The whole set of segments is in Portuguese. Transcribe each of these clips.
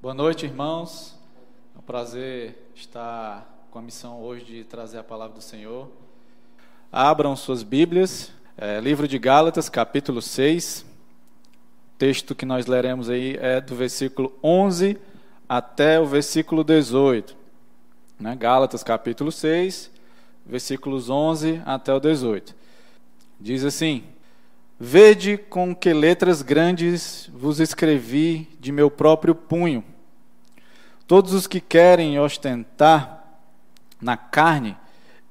Boa noite, irmãos. É um prazer estar com a missão hoje de trazer a palavra do Senhor. Abram suas Bíblias, é, livro de Gálatas, capítulo 6. O texto que nós leremos aí é do versículo 11 até o versículo 18. Né? Gálatas, capítulo 6, versículos 11 até o 18. Diz assim: Vede com que letras grandes vos escrevi de meu próprio punho. Todos os que querem ostentar na carne,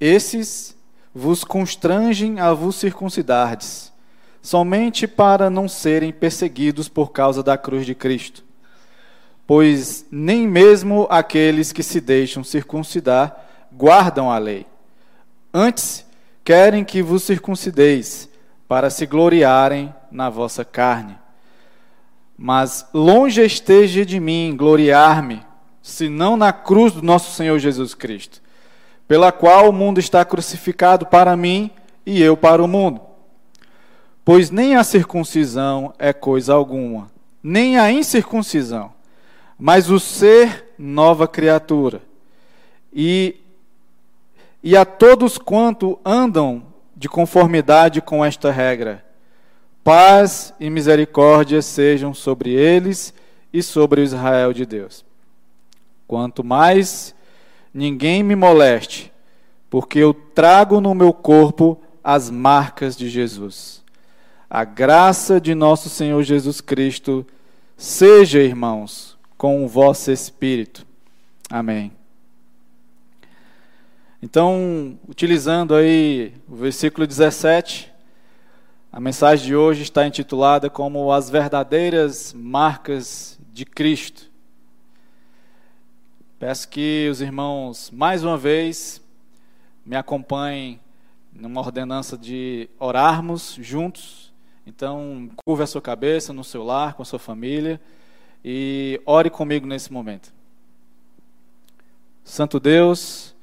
esses vos constrangem a vos circuncidardes, somente para não serem perseguidos por causa da cruz de Cristo. Pois nem mesmo aqueles que se deixam circuncidar guardam a lei. Antes, querem que vos circuncideis para se gloriarem na vossa carne. Mas longe esteja de mim gloriar-me, senão na cruz do nosso Senhor Jesus Cristo, pela qual o mundo está crucificado para mim e eu para o mundo. Pois nem a circuncisão é coisa alguma, nem a incircuncisão, mas o ser nova criatura. E, e a todos quanto andam de conformidade com esta regra. Paz e misericórdia sejam sobre eles e sobre o Israel de Deus. Quanto mais ninguém me moleste, porque eu trago no meu corpo as marcas de Jesus. A graça de nosso Senhor Jesus Cristo seja, irmãos, com o vosso espírito. Amém. Então, utilizando aí o versículo 17, a mensagem de hoje está intitulada como As Verdadeiras Marcas de Cristo. Peço que os irmãos, mais uma vez, me acompanhem numa ordenança de orarmos juntos. Então, curva a sua cabeça no seu lar, com a sua família, e ore comigo nesse momento. Santo Deus,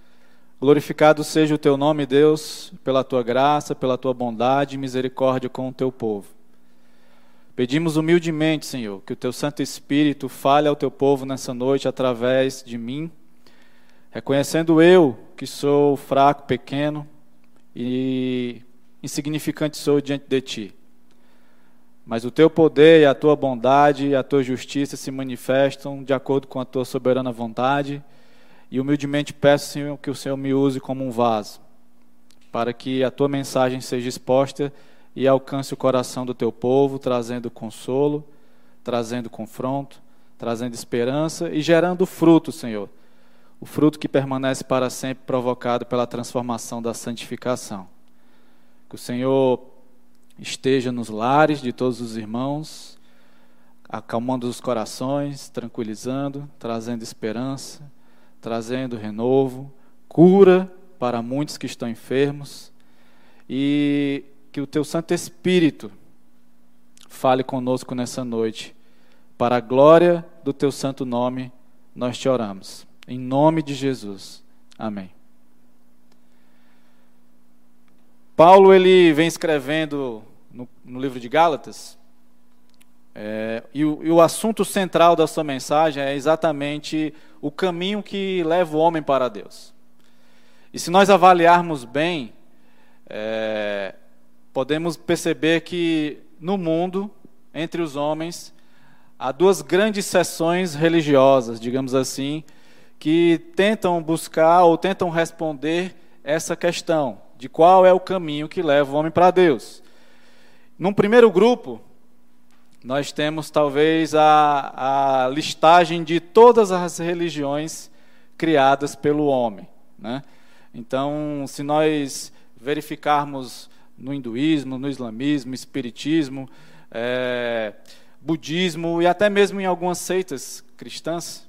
Glorificado seja o teu nome, Deus, pela tua graça, pela tua bondade e misericórdia com o teu povo. Pedimos humildemente, Senhor, que o teu Santo Espírito fale ao teu povo nessa noite através de mim, reconhecendo eu que sou fraco, pequeno e insignificante sou diante de ti. Mas o teu poder e a tua bondade e a tua justiça se manifestam de acordo com a tua soberana vontade e humildemente peço, Senhor, que o Senhor me use como um vaso, para que a tua mensagem seja exposta e alcance o coração do teu povo, trazendo consolo, trazendo confronto, trazendo esperança e gerando fruto, Senhor. O fruto que permanece para sempre, provocado pela transformação da santificação. Que o Senhor esteja nos lares de todos os irmãos, acalmando os corações, tranquilizando, trazendo esperança trazendo renovo, cura para muitos que estão enfermos e que o teu Santo Espírito fale conosco nessa noite. Para a glória do teu santo nome, nós te oramos. Em nome de Jesus. Amém. Paulo ele vem escrevendo no, no livro de Gálatas é, e, o, e, o, assunto central da sua mensagem é exatamente o caminho que leva o homem para Deus. E se nós avaliarmos bem, é, podemos perceber que no mundo, entre os homens, há duas grandes seções religiosas, digamos assim, que tentam buscar ou tentam responder essa questão de qual é o caminho que leva o homem para Deus. Num primeiro grupo, nós temos talvez a, a listagem de todas as religiões criadas pelo homem. Né? Então, se nós verificarmos no hinduísmo, no islamismo, espiritismo, é, budismo e até mesmo em algumas seitas cristãs,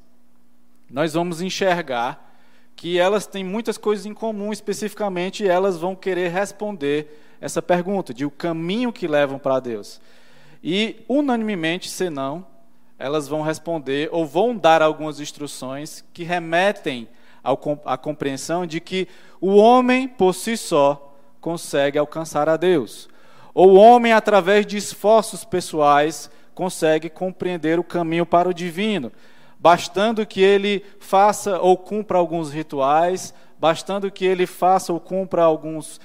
nós vamos enxergar que elas têm muitas coisas em comum, especificamente elas vão querer responder essa pergunta de o caminho que levam para Deus. E, unanimemente, senão, elas vão responder ou vão dar algumas instruções que remetem à compreensão de que o homem, por si só, consegue alcançar a Deus. Ou o homem, através de esforços pessoais, consegue compreender o caminho para o divino. bastando que ele faça ou cumpra alguns rituais, bastando que ele faça ou cumpra alguns,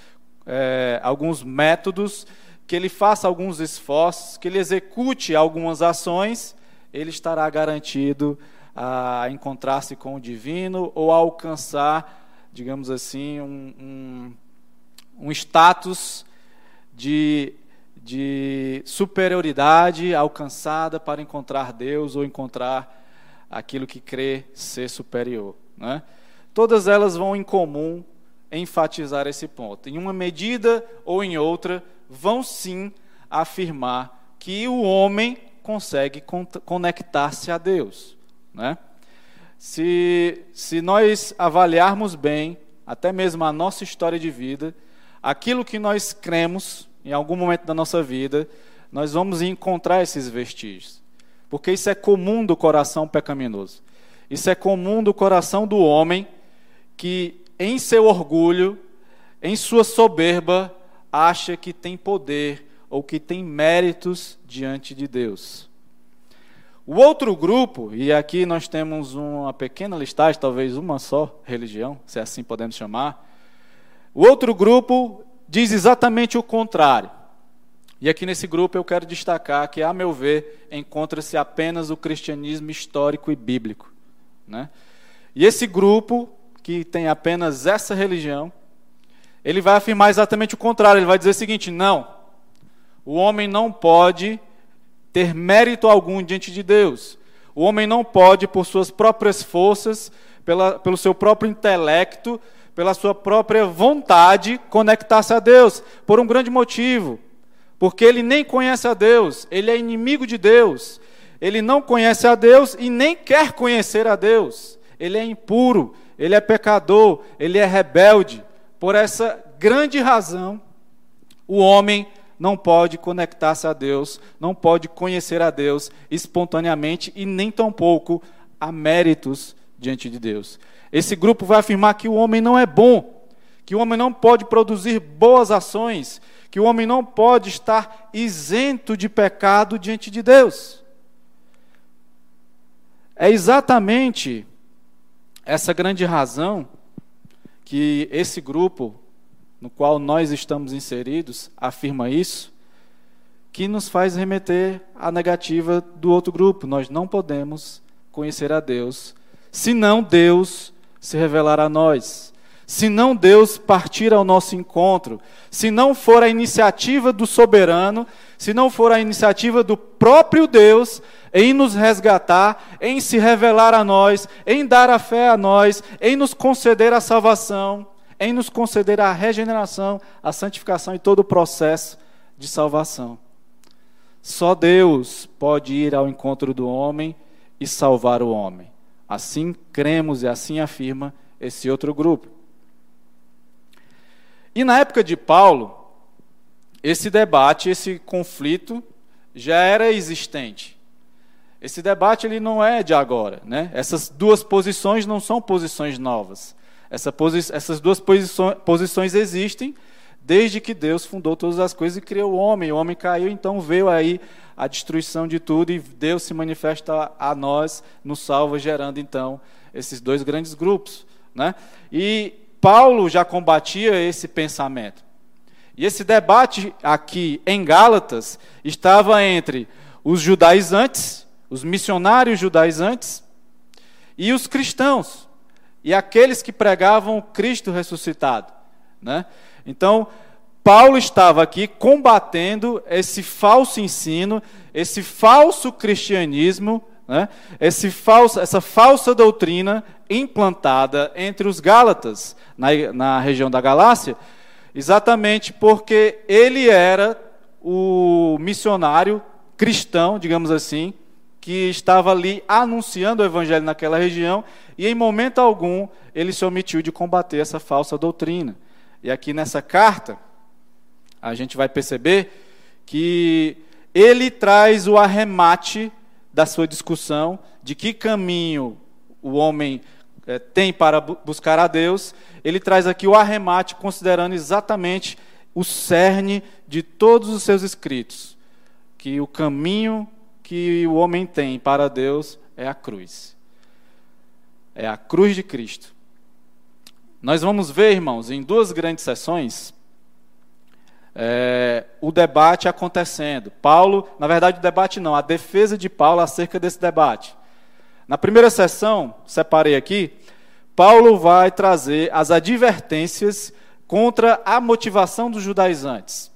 é, alguns métodos, que ele faça alguns esforços, que ele execute algumas ações, ele estará garantido a encontrar-se com o divino ou a alcançar, digamos assim, um, um, um status de, de superioridade alcançada para encontrar Deus ou encontrar aquilo que crê ser superior. Né? Todas elas vão em comum enfatizar esse ponto. Em uma medida ou em outra, vão sim afirmar que o homem consegue conectar-se a Deus. Né? Se, se nós avaliarmos bem, até mesmo a nossa história de vida, aquilo que nós cremos em algum momento da nossa vida, nós vamos encontrar esses vestígios. Porque isso é comum do coração pecaminoso. Isso é comum do coração do homem que, em seu orgulho, em sua soberba, acha que tem poder ou que tem méritos diante de Deus. O outro grupo, e aqui nós temos uma pequena listagem, talvez uma só religião, se assim podemos chamar. O outro grupo diz exatamente o contrário. E aqui nesse grupo eu quero destacar que, a meu ver, encontra-se apenas o cristianismo histórico e bíblico. Né? E esse grupo, que tem apenas essa religião, ele vai afirmar exatamente o contrário. Ele vai dizer o seguinte: não, o homem não pode ter mérito algum diante de Deus. O homem não pode, por suas próprias forças, pela, pelo seu próprio intelecto, pela sua própria vontade, conectar-se a Deus, por um grande motivo porque ele nem conhece a Deus, ele é inimigo de Deus, ele não conhece a Deus e nem quer conhecer a Deus, ele é impuro, ele é pecador, ele é rebelde. Por essa grande razão, o homem não pode conectar-se a Deus, não pode conhecer a Deus espontaneamente e nem tampouco há méritos diante de Deus. Esse grupo vai afirmar que o homem não é bom, que o homem não pode produzir boas ações, que o homem não pode estar isento de pecado diante de Deus. É exatamente essa grande razão que esse grupo, no qual nós estamos inseridos, afirma isso, que nos faz remeter à negativa do outro grupo. Nós não podemos conhecer a Deus, senão Deus se revelar a nós se não Deus partir ao nosso encontro, se não for a iniciativa do soberano, se não for a iniciativa do próprio Deus em nos resgatar, em se revelar a nós, em dar a fé a nós, em nos conceder a salvação, em nos conceder a regeneração, a santificação e todo o processo de salvação. Só Deus pode ir ao encontro do homem e salvar o homem. Assim cremos e assim afirma esse outro grupo. E na época de Paulo, esse debate, esse conflito já era existente. Esse debate ele não é de agora, né? Essas duas posições não são posições novas. Essa posi essas duas posições, existem desde que Deus fundou todas as coisas e criou o homem. O homem caiu, então veio aí a destruição de tudo e Deus se manifesta a nós, nos salva, gerando então esses dois grandes grupos, né? E Paulo já combatia esse pensamento. E esse debate aqui em Gálatas estava entre os judaizantes, os missionários judaizantes, e os cristãos, e aqueles que pregavam Cristo ressuscitado. Né? Então, Paulo estava aqui combatendo esse falso ensino, esse falso cristianismo né? Falso, essa falsa doutrina implantada entre os Gálatas, na, na região da Galácia, exatamente porque ele era o missionário cristão, digamos assim, que estava ali anunciando o evangelho naquela região, e em momento algum ele se omitiu de combater essa falsa doutrina. E aqui nessa carta, a gente vai perceber que ele traz o arremate da sua discussão de que caminho o homem é, tem para buscar a Deus, ele traz aqui o arremate, considerando exatamente o cerne de todos os seus escritos, que o caminho que o homem tem para Deus é a cruz. é a cruz de Cristo. Nós vamos ver, irmãos, em duas grandes sessões, é, o debate acontecendo. Paulo, na verdade, o debate não, a defesa de Paulo acerca desse debate. Na primeira sessão, separei aqui, Paulo vai trazer as advertências contra a motivação dos judaizantes.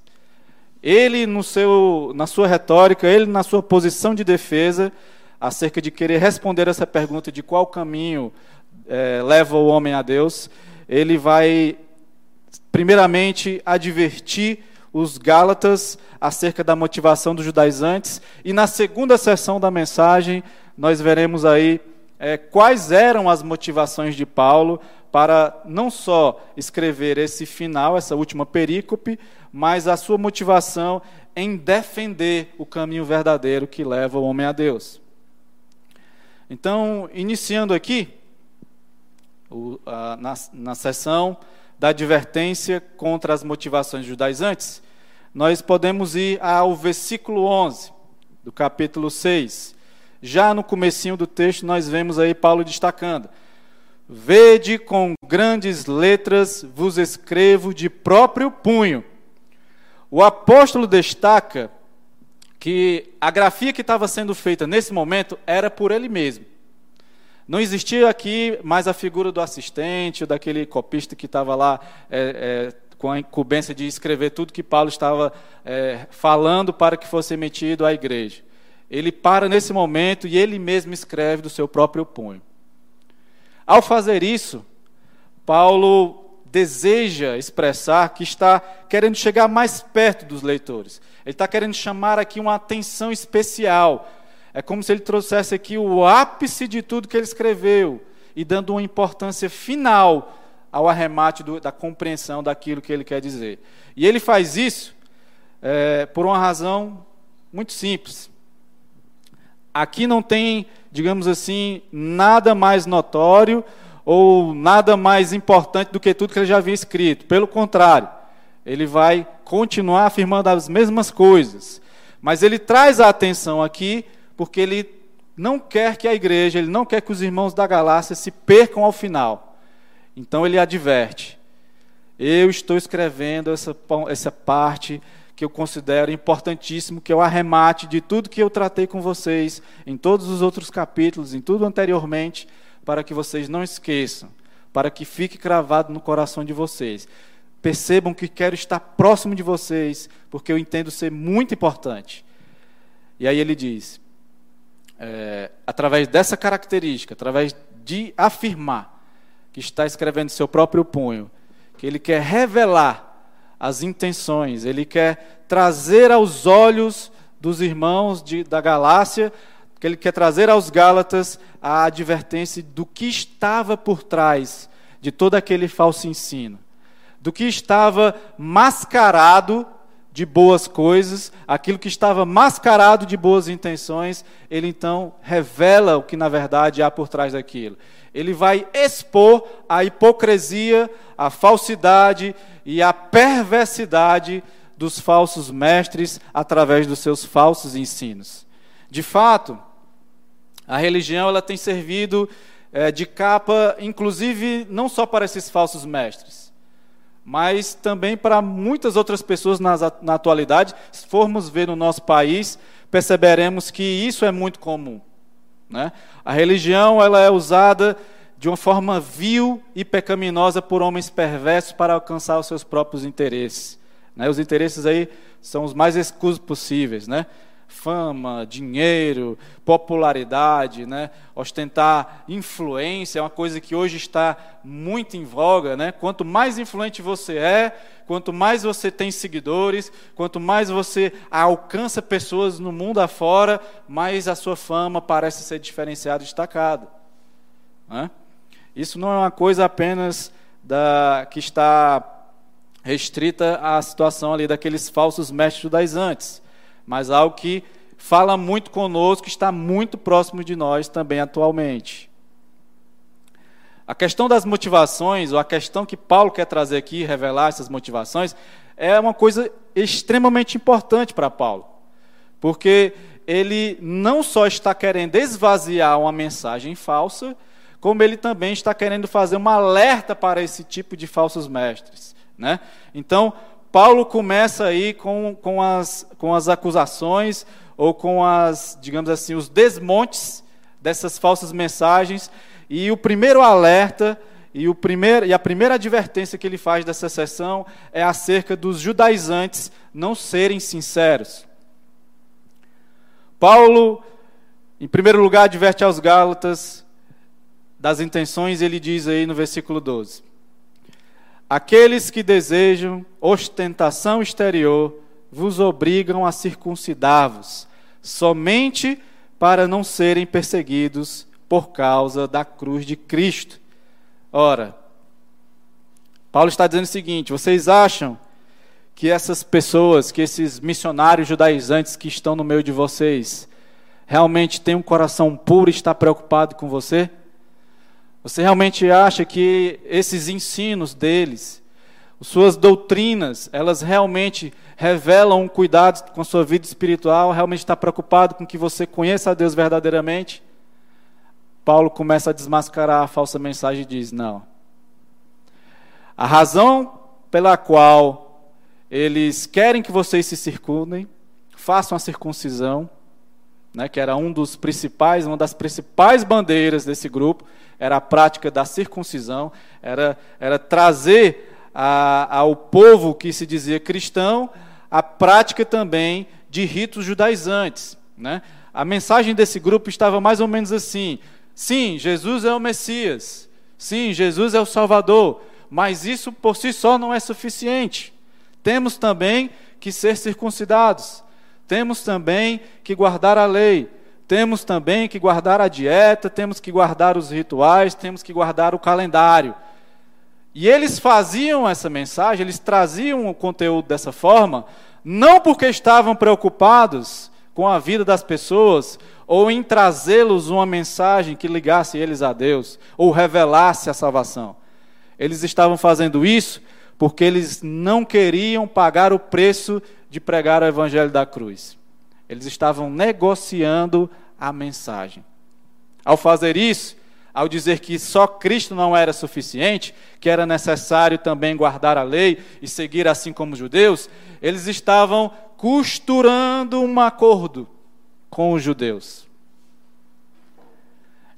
Ele, no seu, na sua retórica, ele, na sua posição de defesa, acerca de querer responder essa pergunta de qual caminho é, leva o homem a Deus, ele vai, primeiramente, advertir os Gálatas acerca da motivação dos judaizantes, e na segunda sessão da mensagem, nós veremos aí é, quais eram as motivações de Paulo para não só escrever esse final, essa última perícope, mas a sua motivação em defender o caminho verdadeiro que leva o homem a Deus. Então, iniciando aqui, o, a, na, na sessão da advertência contra as motivações judaizantes, nós podemos ir ao versículo 11 do capítulo 6. Já no comecinho do texto nós vemos aí Paulo destacando: Vede com grandes letras vos escrevo de próprio punho. O apóstolo destaca que a grafia que estava sendo feita nesse momento era por ele mesmo. Não existia aqui mais a figura do assistente, daquele copista que estava lá é, é, com a incumbência de escrever tudo que Paulo estava é, falando para que fosse emitido à igreja. Ele para nesse momento e ele mesmo escreve do seu próprio punho. Ao fazer isso, Paulo deseja expressar que está querendo chegar mais perto dos leitores. Ele está querendo chamar aqui uma atenção especial. É como se ele trouxesse aqui o ápice de tudo que ele escreveu e dando uma importância final ao arremate do, da compreensão daquilo que ele quer dizer. E ele faz isso é, por uma razão muito simples. Aqui não tem, digamos assim, nada mais notório ou nada mais importante do que tudo que ele já havia escrito. Pelo contrário, ele vai continuar afirmando as mesmas coisas. Mas ele traz a atenção aqui porque ele não quer que a igreja, ele não quer que os irmãos da Galácia se percam ao final. Então ele adverte: eu estou escrevendo essa, essa parte que eu considero importantíssimo, que é o arremate de tudo que eu tratei com vocês em todos os outros capítulos, em tudo anteriormente, para que vocês não esqueçam, para que fique cravado no coração de vocês. Percebam que quero estar próximo de vocês, porque eu entendo ser muito importante. E aí ele diz: é, através dessa característica, através de afirmar que está escrevendo seu próprio punho, que ele quer revelar as intenções, ele quer trazer aos olhos dos irmãos de, da Galácia, que ele quer trazer aos Gálatas a advertência do que estava por trás de todo aquele falso ensino, do que estava mascarado de boas coisas, aquilo que estava mascarado de boas intenções, ele então revela o que na verdade há por trás daquilo ele vai expor a hipocrisia, a falsidade e a perversidade dos falsos mestres através dos seus falsos ensinos. De fato, a religião ela tem servido é, de capa, inclusive não só para esses falsos mestres, mas também para muitas outras pessoas na, na atualidade. Se formos ver no nosso país, perceberemos que isso é muito comum. Né? A religião ela é usada de uma forma vil e pecaminosa por homens perversos para alcançar os seus próprios interesses. Né? Os interesses aí são os mais escusos possíveis, né? Fama, dinheiro, popularidade, né? ostentar influência é uma coisa que hoje está muito em voga. Né? Quanto mais influente você é, quanto mais você tem seguidores, quanto mais você alcança pessoas no mundo afora, mais a sua fama parece ser diferenciada e destacada. Né? Isso não é uma coisa apenas da, que está restrita à situação ali daqueles falsos mestres judaizantes, mas algo que fala muito conosco, está muito próximo de nós também atualmente. A questão das motivações, ou a questão que Paulo quer trazer aqui, revelar essas motivações, é uma coisa extremamente importante para Paulo. Porque ele não só está querendo esvaziar uma mensagem falsa, como ele também está querendo fazer uma alerta para esse tipo de falsos mestres. Né? Então, Paulo começa aí com, com, as, com as acusações, ou com as, digamos assim, os desmontes dessas falsas mensagens, e o primeiro alerta e, o primeiro, e a primeira advertência que ele faz dessa sessão é acerca dos judaizantes não serem sinceros. Paulo, em primeiro lugar, adverte aos Gálatas das intenções, ele diz aí no versículo 12: Aqueles que desejam ostentação exterior vos obrigam a circuncidar-vos, somente para não serem perseguidos por causa da cruz de Cristo. Ora, Paulo está dizendo o seguinte: vocês acham que essas pessoas, que esses missionários judaizantes que estão no meio de vocês, realmente têm um coração puro e está preocupado com você? Você realmente acha que esses ensinos deles, suas doutrinas, elas realmente revelam um cuidado com a sua vida espiritual? Realmente está preocupado com que você conheça a Deus verdadeiramente? Paulo começa a desmascarar a falsa mensagem e diz: não. A razão pela qual eles querem que vocês se circundem, façam a circuncisão, né, que era um dos principais, uma das principais bandeiras desse grupo, era a prática da circuncisão, era, era trazer a, ao povo que se dizia cristão a prática também de ritos judaizantes. Né? A mensagem desse grupo estava mais ou menos assim: Sim, Jesus é o Messias. Sim, Jesus é o Salvador. Mas isso por si só não é suficiente. Temos também que ser circuncidados. Temos também que guardar a lei. Temos também que guardar a dieta. Temos que guardar os rituais. Temos que guardar o calendário. E eles faziam essa mensagem, eles traziam o conteúdo dessa forma, não porque estavam preocupados com a vida das pessoas, ou em trazê-los uma mensagem que ligasse eles a Deus, ou revelasse a salvação. Eles estavam fazendo isso porque eles não queriam pagar o preço de pregar o evangelho da cruz. Eles estavam negociando a mensagem. Ao fazer isso, ao dizer que só Cristo não era suficiente, que era necessário também guardar a lei e seguir assim como os judeus, eles estavam costurando um acordo com os judeus.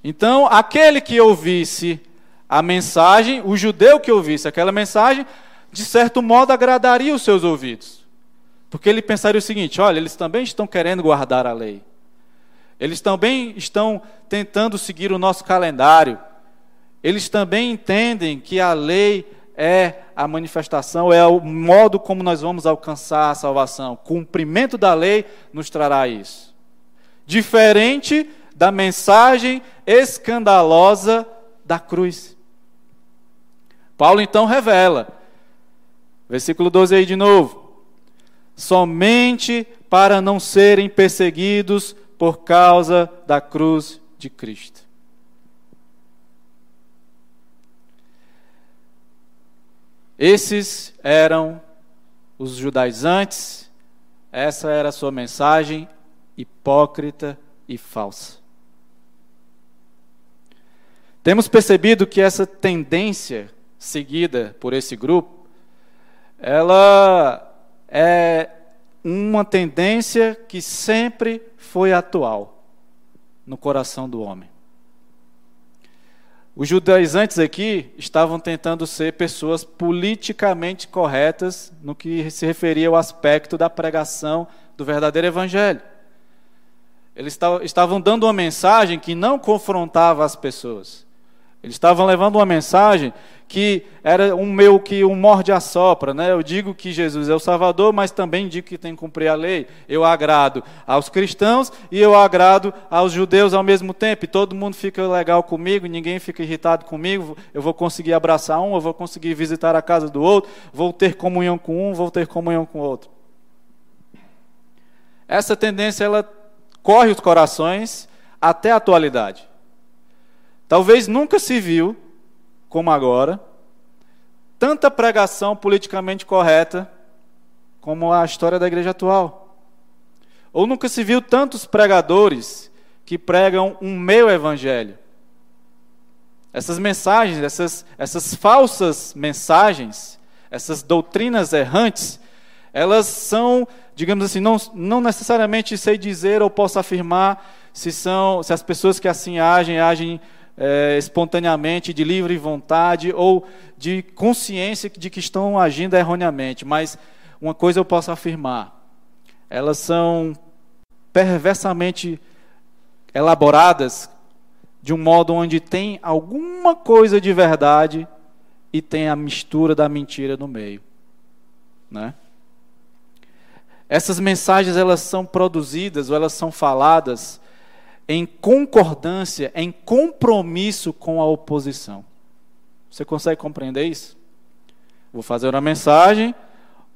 Então, aquele que ouvisse a mensagem, o judeu que ouvisse aquela mensagem, de certo modo agradaria os seus ouvidos. Porque ele pensaria o seguinte: olha, eles também estão querendo guardar a lei. Eles também estão tentando seguir o nosso calendário. Eles também entendem que a lei é a manifestação, é o modo como nós vamos alcançar a salvação. O cumprimento da lei nos trará isso. Diferente da mensagem escandalosa da cruz. Paulo então revela, versículo 12 aí de novo: somente para não serem perseguidos por causa da cruz de Cristo. Esses eram os judaizantes, essa era a sua mensagem hipócrita e falsa. Temos percebido que essa tendência seguida por esse grupo, ela é uma tendência que sempre foi atual no coração do homem. Os judaizantes aqui estavam tentando ser pessoas politicamente corretas no que se referia ao aspecto da pregação do verdadeiro evangelho. Eles estavam dando uma mensagem que não confrontava as pessoas. Eles estavam levando uma mensagem que era um meu que um morde a sopra, né? Eu digo que Jesus é o Salvador, mas também digo que tem que cumprir a lei. Eu agrado aos cristãos e eu agrado aos judeus ao mesmo tempo. E todo mundo fica legal comigo, ninguém fica irritado comigo. Eu vou conseguir abraçar um, eu vou conseguir visitar a casa do outro, vou ter comunhão com um, vou ter comunhão com o outro. Essa tendência ela corre os corações até a atualidade. Talvez nunca se viu como agora, tanta pregação politicamente correta como a história da igreja atual. Ou nunca se viu tantos pregadores que pregam um meio evangelho. Essas mensagens, essas, essas falsas mensagens, essas doutrinas errantes, elas são, digamos assim, não, não necessariamente sei dizer ou posso afirmar se são, se as pessoas que assim agem, agem é, espontaneamente, de livre vontade ou de consciência de que estão agindo erroneamente. Mas uma coisa eu posso afirmar: elas são perversamente elaboradas de um modo onde tem alguma coisa de verdade e tem a mistura da mentira no meio, né? Essas mensagens elas são produzidas ou elas são faladas em concordância, em compromisso com a oposição. Você consegue compreender isso? Vou fazer uma mensagem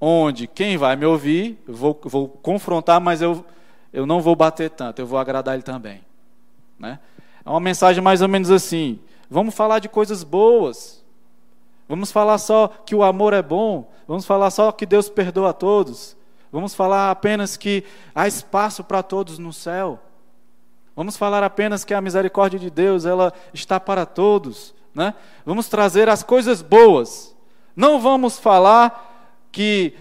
onde quem vai me ouvir, vou, vou confrontar, mas eu, eu não vou bater tanto, eu vou agradar ele também. Né? É uma mensagem mais ou menos assim: vamos falar de coisas boas, vamos falar só que o amor é bom, vamos falar só que Deus perdoa a todos, vamos falar apenas que há espaço para todos no céu. Vamos falar apenas que a misericórdia de Deus ela está para todos, né? Vamos trazer as coisas boas. Não vamos falar que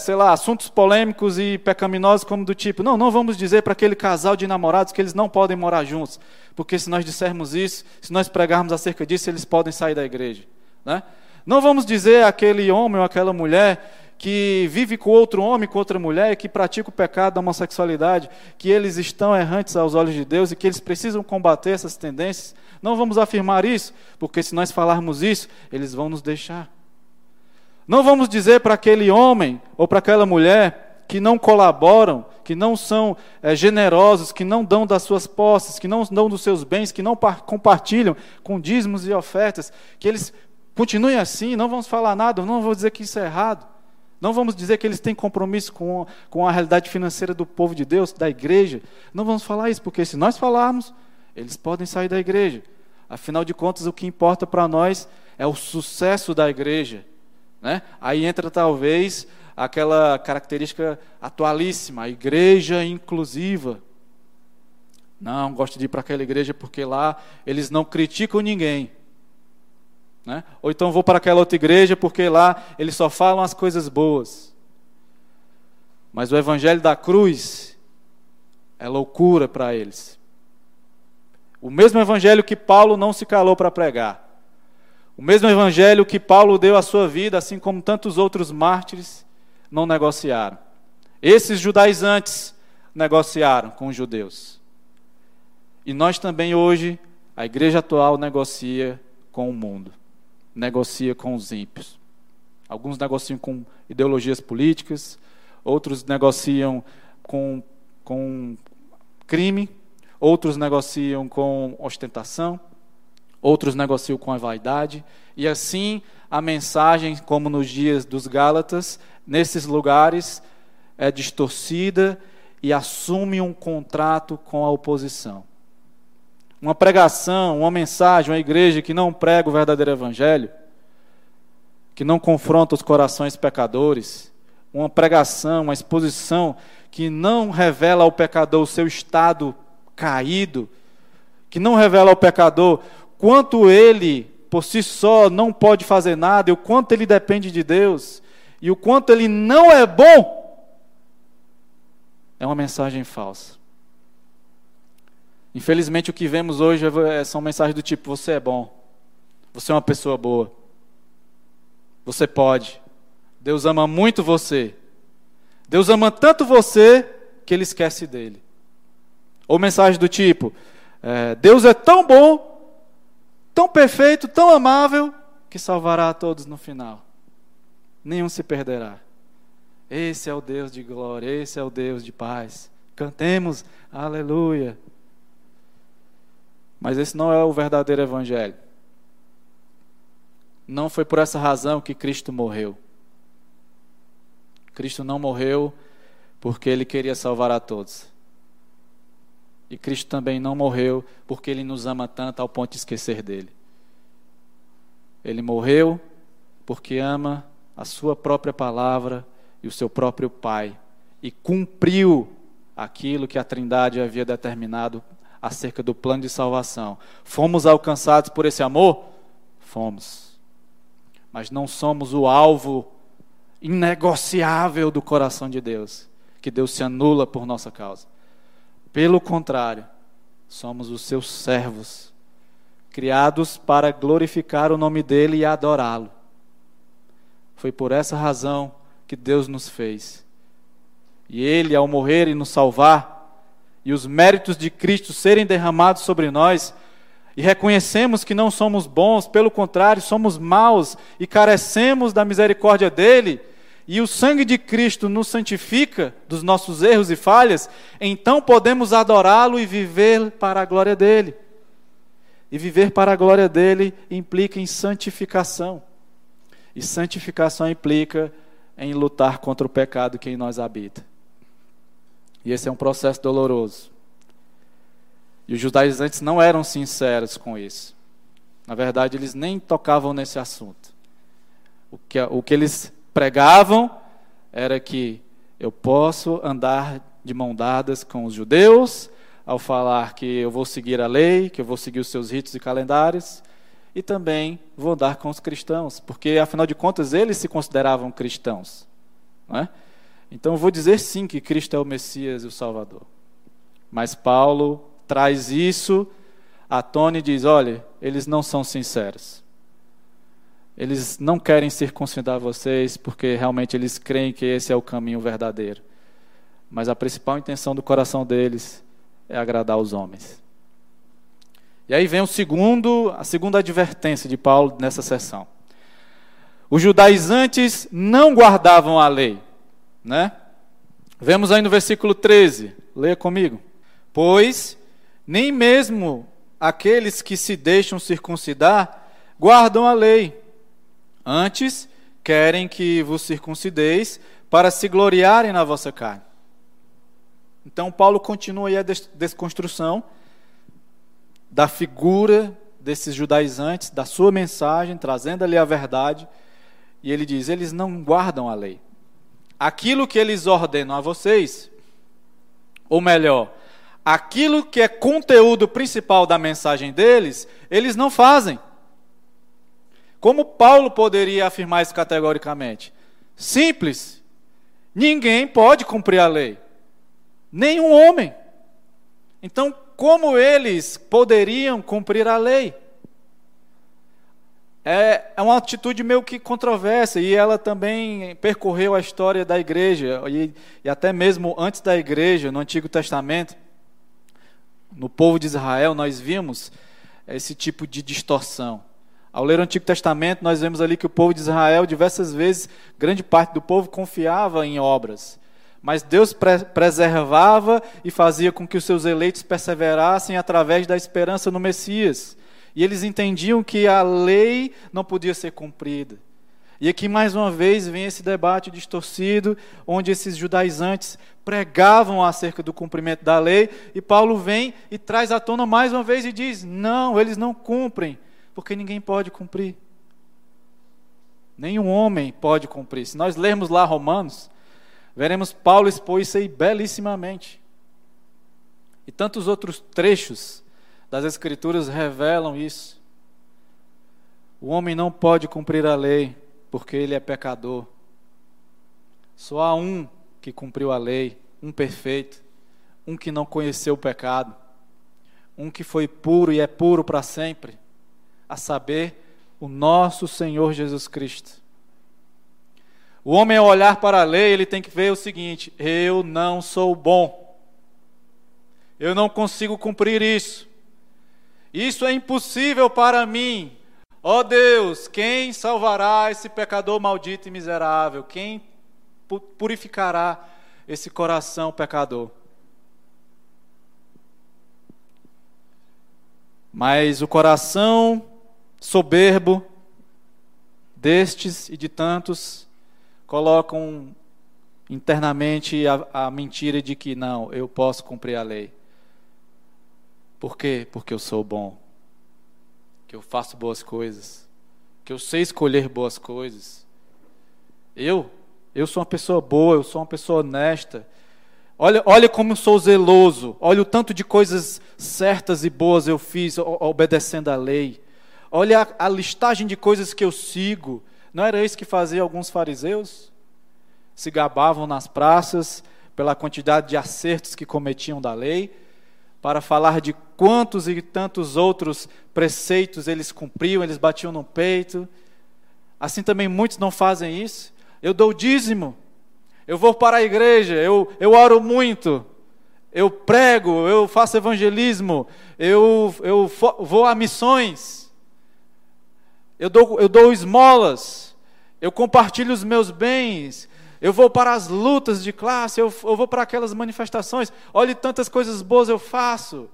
sei lá, assuntos polêmicos e pecaminosos como do tipo, não, não vamos dizer para aquele casal de namorados que eles não podem morar juntos, porque se nós dissermos isso, se nós pregarmos acerca disso, eles podem sair da igreja, né? Não vamos dizer aquele homem ou aquela mulher que vive com outro homem, com outra mulher, que pratica o pecado da homossexualidade, que eles estão errantes aos olhos de Deus e que eles precisam combater essas tendências. Não vamos afirmar isso, porque se nós falarmos isso, eles vão nos deixar. Não vamos dizer para aquele homem ou para aquela mulher que não colaboram, que não são é, generosos, que não dão das suas posses, que não dão dos seus bens, que não compartilham com dízimos e ofertas, que eles continuem assim, não vamos falar nada, não vou dizer que isso é errado. Não vamos dizer que eles têm compromisso com, com a realidade financeira do povo de Deus, da igreja. Não vamos falar isso, porque se nós falarmos, eles podem sair da igreja. Afinal de contas, o que importa para nós é o sucesso da igreja. Né? Aí entra talvez aquela característica atualíssima, a igreja inclusiva. Não, gosto de ir para aquela igreja porque lá eles não criticam ninguém. Né? Ou então vou para aquela outra igreja porque lá eles só falam as coisas boas. Mas o evangelho da cruz é loucura para eles. O mesmo evangelho que Paulo não se calou para pregar. O mesmo evangelho que Paulo deu à sua vida, assim como tantos outros mártires, não negociaram. Esses judaizantes negociaram com os judeus. E nós também hoje, a igreja atual negocia com o mundo negocia com os ímpios. Alguns negociam com ideologias políticas, outros negociam com, com crime, outros negociam com ostentação, outros negociam com a vaidade, e assim a mensagem, como nos dias dos Gálatas, nesses lugares é distorcida e assume um contrato com a oposição uma pregação, uma mensagem, uma igreja que não prega o verdadeiro evangelho, que não confronta os corações pecadores, uma pregação, uma exposição que não revela ao pecador o seu estado caído, que não revela ao pecador quanto ele por si só não pode fazer nada, e o quanto ele depende de Deus, e o quanto ele não é bom, é uma mensagem falsa. Infelizmente, o que vemos hoje é, são mensagens do tipo: você é bom, você é uma pessoa boa, você pode, Deus ama muito você, Deus ama tanto você que ele esquece dele. Ou mensagem do tipo: é, Deus é tão bom, tão perfeito, tão amável, que salvará a todos no final. Nenhum se perderá. Esse é o Deus de glória, esse é o Deus de paz. Cantemos, aleluia. Mas esse não é o verdadeiro evangelho. Não foi por essa razão que Cristo morreu. Cristo não morreu porque ele queria salvar a todos. E Cristo também não morreu porque ele nos ama tanto ao ponto de esquecer dele. Ele morreu porque ama a sua própria palavra e o seu próprio Pai e cumpriu aquilo que a Trindade havia determinado acerca do plano de salvação. Fomos alcançados por esse amor? Fomos. Mas não somos o alvo inegociável do coração de Deus, que Deus se anula por nossa causa. Pelo contrário, somos os seus servos, criados para glorificar o nome dele e adorá-lo. Foi por essa razão que Deus nos fez. E ele, ao morrer e nos salvar, e os méritos de Cristo serem derramados sobre nós, e reconhecemos que não somos bons, pelo contrário, somos maus e carecemos da misericórdia dele, e o sangue de Cristo nos santifica dos nossos erros e falhas, então podemos adorá-lo e viver para a glória dele. E viver para a glória dele implica em santificação. E santificação implica em lutar contra o pecado que em nós habita. E esse é um processo doloroso. E os judaizantes não eram sinceros com isso. Na verdade, eles nem tocavam nesse assunto. O que, o que eles pregavam era que eu posso andar de mão dadas com os judeus, ao falar que eu vou seguir a lei, que eu vou seguir os seus ritos e calendários, e também vou andar com os cristãos, porque afinal de contas eles se consideravam cristãos. Não é? Então eu vou dizer sim que Cristo é o Messias e o Salvador. Mas Paulo traz isso à tona e diz: olha, eles não são sinceros. Eles não querem circuncidar vocês porque realmente eles creem que esse é o caminho verdadeiro. Mas a principal intenção do coração deles é agradar os homens. E aí vem o segundo, a segunda advertência de Paulo nessa sessão. Os judaizantes não guardavam a lei né? Vemos aí no versículo 13, leia comigo. Pois nem mesmo aqueles que se deixam circuncidar guardam a lei. Antes, querem que vos circuncideis para se gloriarem na vossa carne. Então, Paulo continua aí a desconstrução da figura desses judaizantes, da sua mensagem, trazendo ali a verdade. E ele diz: eles não guardam a lei aquilo que eles ordenam a vocês, ou melhor, aquilo que é conteúdo principal da mensagem deles, eles não fazem. Como Paulo poderia afirmar isso categoricamente? Simples. Ninguém pode cumprir a lei. Nenhum homem. Então, como eles poderiam cumprir a lei? É, é uma atitude meio que controversa e ela também percorreu a história da igreja e, e até mesmo antes da igreja, no Antigo Testamento, no povo de Israel, nós vimos esse tipo de distorção. Ao ler o Antigo Testamento, nós vemos ali que o povo de Israel, diversas vezes, grande parte do povo confiava em obras. Mas Deus pre preservava e fazia com que os seus eleitos perseverassem através da esperança no Messias. E eles entendiam que a lei não podia ser cumprida. E aqui mais uma vez vem esse debate distorcido, onde esses judaizantes pregavam acerca do cumprimento da lei, e Paulo vem e traz à tona mais uma vez e diz: não, eles não cumprem, porque ninguém pode cumprir. Nenhum homem pode cumprir. Se nós lermos lá Romanos, veremos Paulo expor isso aí belissimamente. E tantos outros trechos das Escrituras revelam isso. O homem não pode cumprir a lei porque ele é pecador. Só há um que cumpriu a lei, um perfeito, um que não conheceu o pecado, um que foi puro e é puro para sempre, a saber, o nosso Senhor Jesus Cristo. O homem, ao olhar para a lei, ele tem que ver o seguinte: eu não sou bom, eu não consigo cumprir isso. Isso é impossível para mim. Ó oh Deus, quem salvará esse pecador maldito e miserável? Quem purificará esse coração pecador? Mas o coração soberbo destes e de tantos colocam internamente a, a mentira de que não, eu posso cumprir a lei. Por quê? Porque eu sou bom. Que eu faço boas coisas. Que eu sei escolher boas coisas. Eu, eu sou uma pessoa boa, eu sou uma pessoa honesta. Olha, olha como eu sou zeloso. Olha o tanto de coisas certas e boas eu fiz obedecendo à lei. Olha a, a listagem de coisas que eu sigo. Não era isso que faziam alguns fariseus? Se gabavam nas praças pela quantidade de acertos que cometiam da lei, para falar de quantos e tantos outros preceitos eles cumpriam, eles batiam no peito. Assim também muitos não fazem isso. Eu dou dízimo, eu vou para a igreja, eu, eu oro muito, eu prego, eu faço evangelismo, eu, eu vou a missões, eu dou, eu dou esmolas, eu compartilho os meus bens, eu vou para as lutas de classe, eu, eu vou para aquelas manifestações, olhe tantas coisas boas eu faço.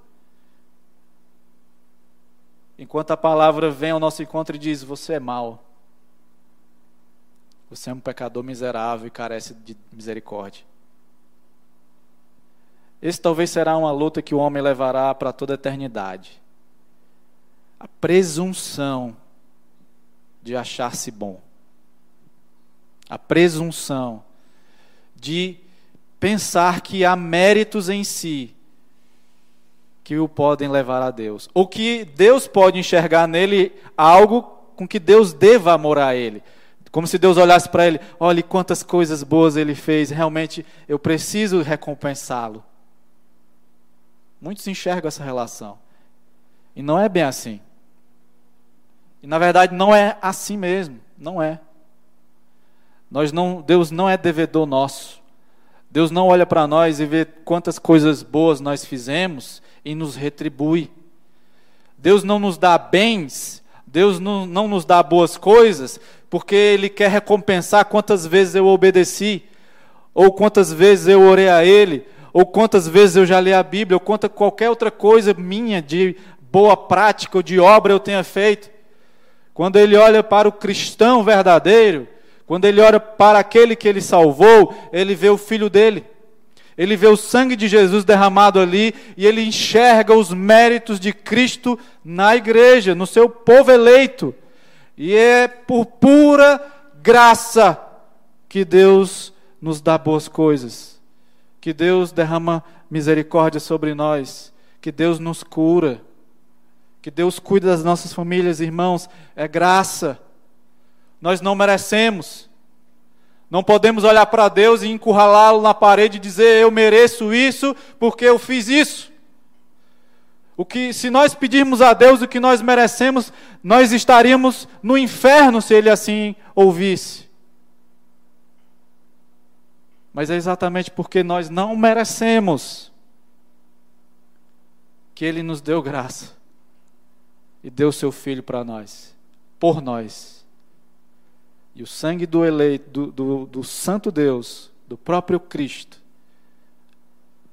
Enquanto a palavra vem ao nosso encontro e diz: Você é mau. Você é um pecador miserável e carece de misericórdia. Esse talvez será uma luta que o homem levará para toda a eternidade. A presunção de achar-se bom. A presunção de pensar que há méritos em si que o podem levar a Deus. Ou que Deus pode enxergar nele algo com que Deus deva amor a ele. Como se Deus olhasse para ele, olhe quantas coisas boas ele fez, realmente eu preciso recompensá-lo. Muitos enxergam essa relação. E não é bem assim. E na verdade não é assim mesmo, não é. Nós não, Deus não é devedor nosso. Deus não olha para nós e vê quantas coisas boas nós fizemos e nos retribui. Deus não nos dá bens, Deus não, não nos dá boas coisas porque Ele quer recompensar quantas vezes eu obedeci, ou quantas vezes eu orei a Ele, ou quantas vezes eu já li a Bíblia, ou quanta qualquer outra coisa minha de boa prática ou de obra eu tenha feito. Quando Ele olha para o cristão verdadeiro, quando Ele olha para aquele que Ele salvou, Ele vê o Filho dele. Ele vê o sangue de Jesus derramado ali e ele enxerga os méritos de Cristo na igreja, no seu povo eleito. E é por pura graça que Deus nos dá boas coisas, que Deus derrama misericórdia sobre nós, que Deus nos cura, que Deus cuida das nossas famílias, irmãos, é graça. Nós não merecemos. Não podemos olhar para Deus e encurralá-lo na parede e dizer eu mereço isso porque eu fiz isso. O que, se nós pedirmos a Deus o que nós merecemos, nós estaríamos no inferno se Ele assim ouvisse. Mas é exatamente porque nós não merecemos que Ele nos deu graça e deu seu Filho para nós, por nós. E o sangue do eleito, do, do, do Santo Deus, do próprio Cristo,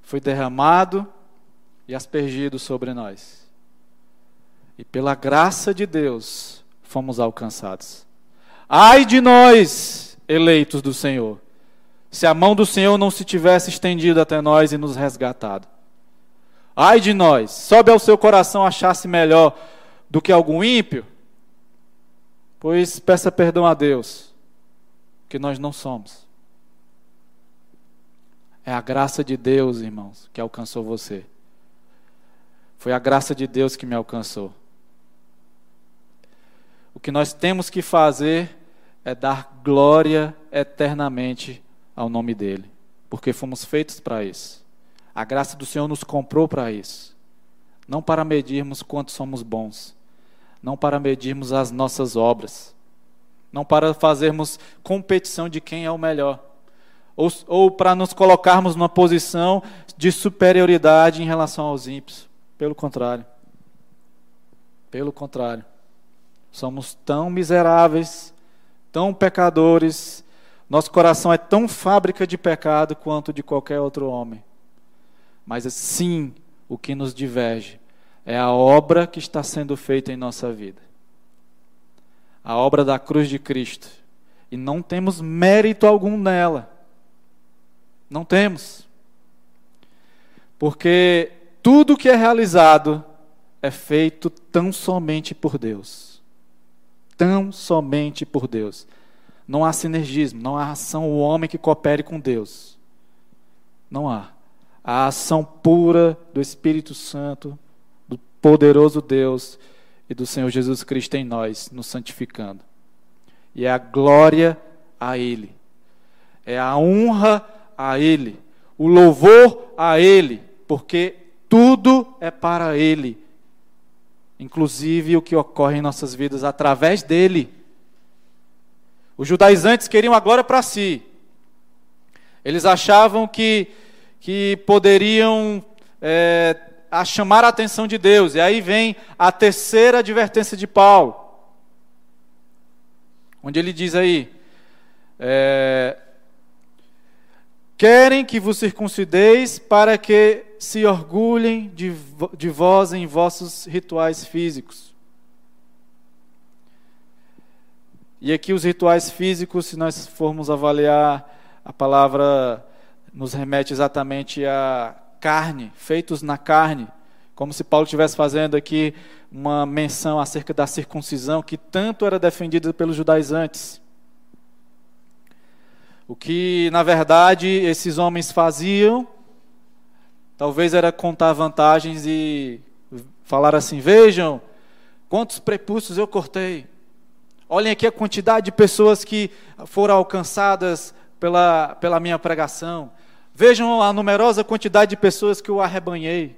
foi derramado e aspergido sobre nós. E pela graça de Deus fomos alcançados. Ai de nós, eleitos do Senhor, se a mão do Senhor não se tivesse estendido até nós e nos resgatado. Ai de nós, sobe ao seu coração achasse melhor do que algum ímpio, pois peça perdão a Deus, que nós não somos. É a graça de Deus, irmãos, que alcançou você. Foi a graça de Deus que me alcançou. O que nós temos que fazer é dar glória eternamente ao nome dEle, porque fomos feitos para isso. A graça do Senhor nos comprou para isso. Não para medirmos quanto somos bons, não para medirmos as nossas obras, não para fazermos competição de quem é o melhor, ou, ou para nos colocarmos numa posição de superioridade em relação aos ímpios. Pelo contrário. Pelo contrário. Somos tão miseráveis, tão pecadores, nosso coração é tão fábrica de pecado quanto de qualquer outro homem. Mas sim, o que nos diverge é a obra que está sendo feita em nossa vida. A obra da cruz de Cristo. E não temos mérito algum nela. Não temos. Porque tudo que é realizado é feito tão somente por Deus. Tão somente por Deus. Não há sinergismo, não há ação o homem que coopere com Deus. Não há. a ação pura do Espírito Santo, poderoso Deus e do Senhor Jesus Cristo em nós, nos santificando. E é a glória a Ele, é a honra a Ele, o louvor a Ele, porque tudo é para Ele, inclusive o que ocorre em nossas vidas através dele. Os judaizantes queriam a glória para si. Eles achavam que, que poderiam é, a chamar a atenção de Deus. E aí vem a terceira advertência de Paulo, onde ele diz aí: é, Querem que vos circuncideis para que se orgulhem de, de vós em vossos rituais físicos. E aqui os rituais físicos, se nós formos avaliar, a palavra nos remete exatamente a carne, feitos na carne, como se Paulo estivesse fazendo aqui uma menção acerca da circuncisão que tanto era defendida pelos judaizantes. O que, na verdade, esses homens faziam, talvez era contar vantagens e falar assim: vejam quantos prepúcios eu cortei. Olhem aqui a quantidade de pessoas que foram alcançadas pela, pela minha pregação. Vejam a numerosa quantidade de pessoas que eu arrebanhei.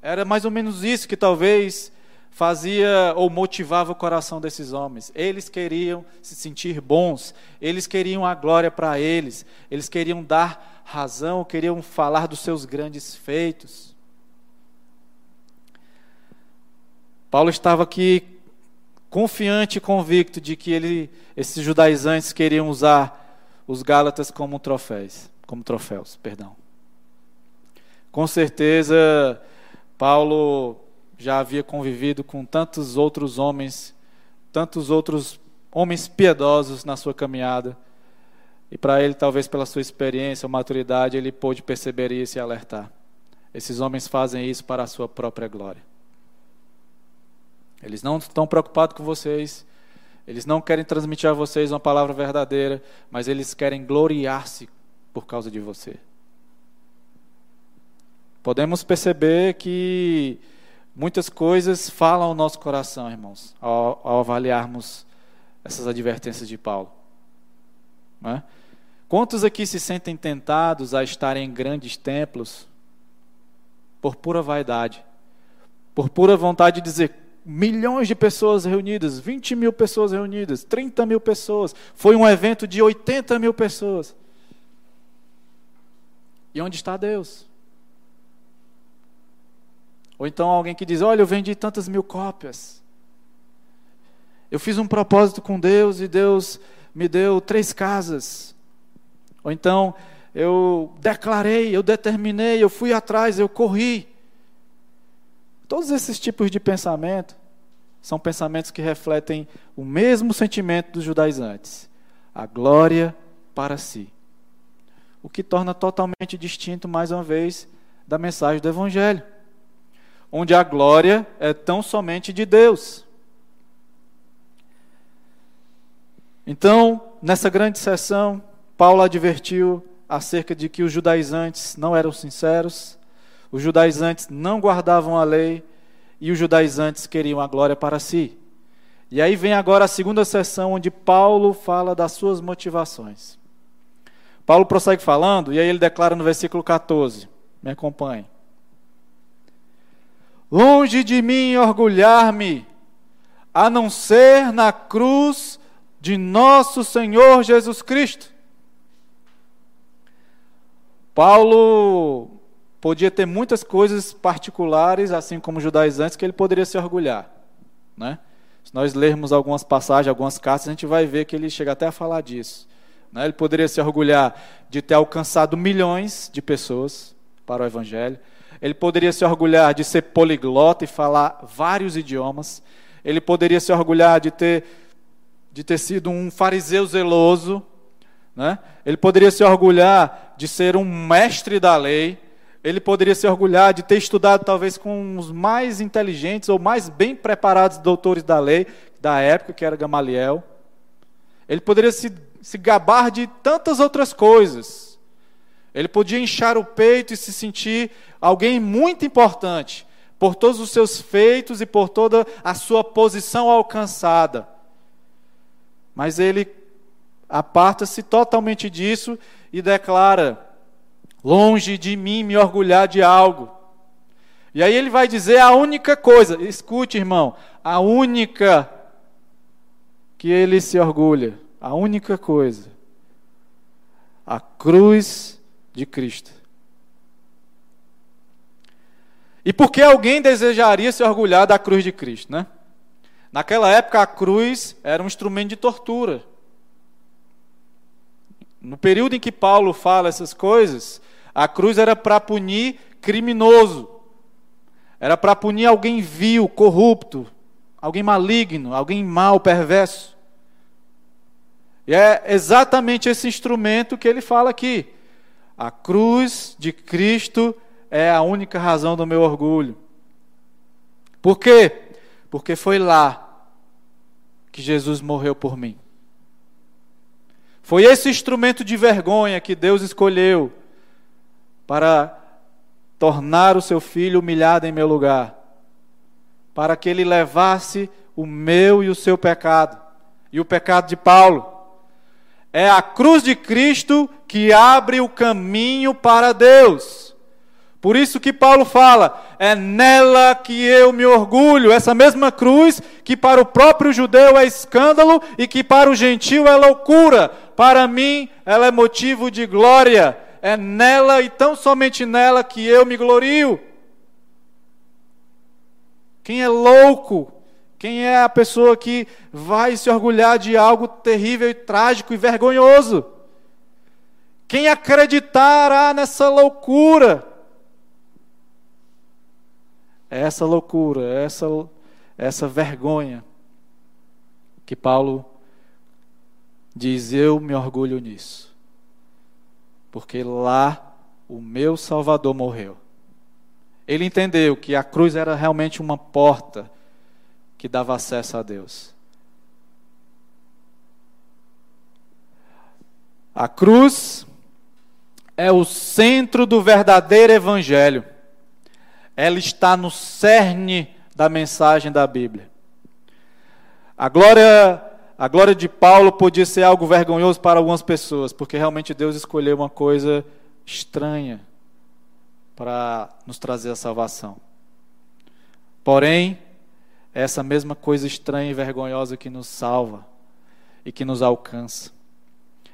Era mais ou menos isso que talvez fazia ou motivava o coração desses homens. Eles queriam se sentir bons, eles queriam a glória para eles, eles queriam dar razão, queriam falar dos seus grandes feitos. Paulo estava aqui confiante e convicto de que ele, esses judaizantes queriam usar os Gálatas como troféus, como troféus, perdão. Com certeza, Paulo já havia convivido com tantos outros homens, tantos outros homens piedosos na sua caminhada. E para ele, talvez pela sua experiência ou maturidade, ele pôde perceber isso e alertar. Esses homens fazem isso para a sua própria glória. Eles não estão preocupados com vocês, eles não querem transmitir a vocês uma palavra verdadeira, mas eles querem gloriar-se por causa de você. Podemos perceber que muitas coisas falam ao nosso coração, irmãos, ao, ao avaliarmos essas advertências de Paulo. É? Quantos aqui se sentem tentados a estar em grandes templos por pura vaidade, por pura vontade de dizer, milhões de pessoas reunidas, 20 mil pessoas reunidas, 30 mil pessoas. Foi um evento de 80 mil pessoas. E onde está Deus? Ou então alguém que diz: Olha, eu vendi tantas mil cópias. Eu fiz um propósito com Deus e Deus me deu três casas. Ou então eu declarei, eu determinei, eu fui atrás, eu corri. Todos esses tipos de pensamento são pensamentos que refletem o mesmo sentimento dos judaizantes: a glória para si. O que torna totalmente distinto, mais uma vez, da mensagem do Evangelho, onde a glória é tão somente de Deus. Então, nessa grande sessão, Paulo advertiu acerca de que os judaizantes não eram sinceros, os judaizantes não guardavam a lei e os judaizantes queriam a glória para si. E aí vem agora a segunda sessão onde Paulo fala das suas motivações. Paulo prossegue falando e aí ele declara no versículo 14. Me acompanhe. Longe de mim orgulhar-me, a não ser na cruz de nosso Senhor Jesus Cristo. Paulo podia ter muitas coisas particulares, assim como os judaizantes, que ele poderia se orgulhar. Né? Se nós lermos algumas passagens, algumas cartas, a gente vai ver que ele chega até a falar disso. Né? Ele poderia se orgulhar de ter alcançado milhões de pessoas para o Evangelho. Ele poderia se orgulhar de ser poliglota e falar vários idiomas. Ele poderia se orgulhar de ter, de ter sido um fariseu zeloso. Né? Ele poderia se orgulhar de ser um mestre da lei ele poderia se orgulhar de ter estudado talvez com os mais inteligentes ou mais bem preparados doutores da lei da época, que era Gamaliel. Ele poderia se, se gabar de tantas outras coisas. Ele podia inchar o peito e se sentir alguém muito importante, por todos os seus feitos e por toda a sua posição alcançada. Mas ele aparta-se totalmente disso e declara: longe de mim me orgulhar de algo. E aí ele vai dizer a única coisa, escute, irmão, a única que ele se orgulha, a única coisa, a cruz de Cristo. E por que alguém desejaria se orgulhar da cruz de Cristo, né? Naquela época a cruz era um instrumento de tortura. No período em que Paulo fala essas coisas, a cruz era para punir criminoso. Era para punir alguém vil, corrupto, alguém maligno, alguém mau, perverso. E é exatamente esse instrumento que ele fala aqui. A cruz de Cristo é a única razão do meu orgulho. Por quê? Porque foi lá que Jesus morreu por mim. Foi esse instrumento de vergonha que Deus escolheu para tornar o seu filho humilhado em meu lugar, para que ele levasse o meu e o seu pecado, e o pecado de Paulo. É a cruz de Cristo que abre o caminho para Deus. Por isso que Paulo fala, é nela que eu me orgulho, essa mesma cruz que para o próprio judeu é escândalo e que para o gentio é loucura, para mim ela é motivo de glória, é nela e tão somente nela que eu me glorio. Quem é louco quem é a pessoa que vai se orgulhar de algo terrível e trágico e vergonhoso? Quem acreditará nessa loucura? Essa loucura, essa, essa vergonha que Paulo diz: Eu me orgulho nisso, porque lá o meu Salvador morreu. Ele entendeu que a cruz era realmente uma porta que dava acesso a Deus. A cruz é o centro do verdadeiro evangelho. Ela está no cerne da mensagem da Bíblia. A glória, a glória de Paulo podia ser algo vergonhoso para algumas pessoas, porque realmente Deus escolheu uma coisa estranha para nos trazer a salvação. Porém, essa mesma coisa estranha e vergonhosa que nos salva e que nos alcança.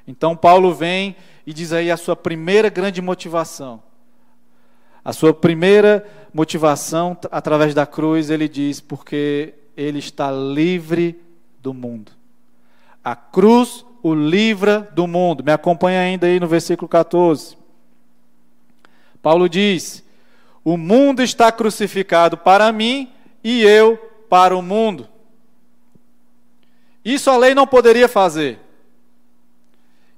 Então, Paulo vem e diz aí a sua primeira grande motivação. A sua primeira motivação através da cruz, ele diz, porque ele está livre do mundo. A cruz o livra do mundo. Me acompanha ainda aí no versículo 14. Paulo diz: O mundo está crucificado para mim e eu para o mundo. Isso a lei não poderia fazer.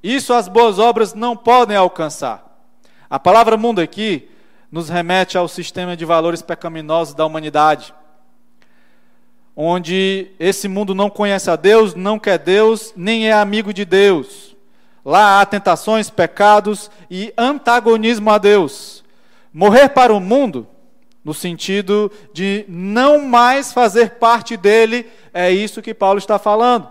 Isso as boas obras não podem alcançar. A palavra mundo aqui nos remete ao sistema de valores pecaminosos da humanidade, onde esse mundo não conhece a Deus, não quer Deus, nem é amigo de Deus. Lá há tentações, pecados e antagonismo a Deus. Morrer para o mundo no sentido de não mais fazer parte dele, é isso que Paulo está falando.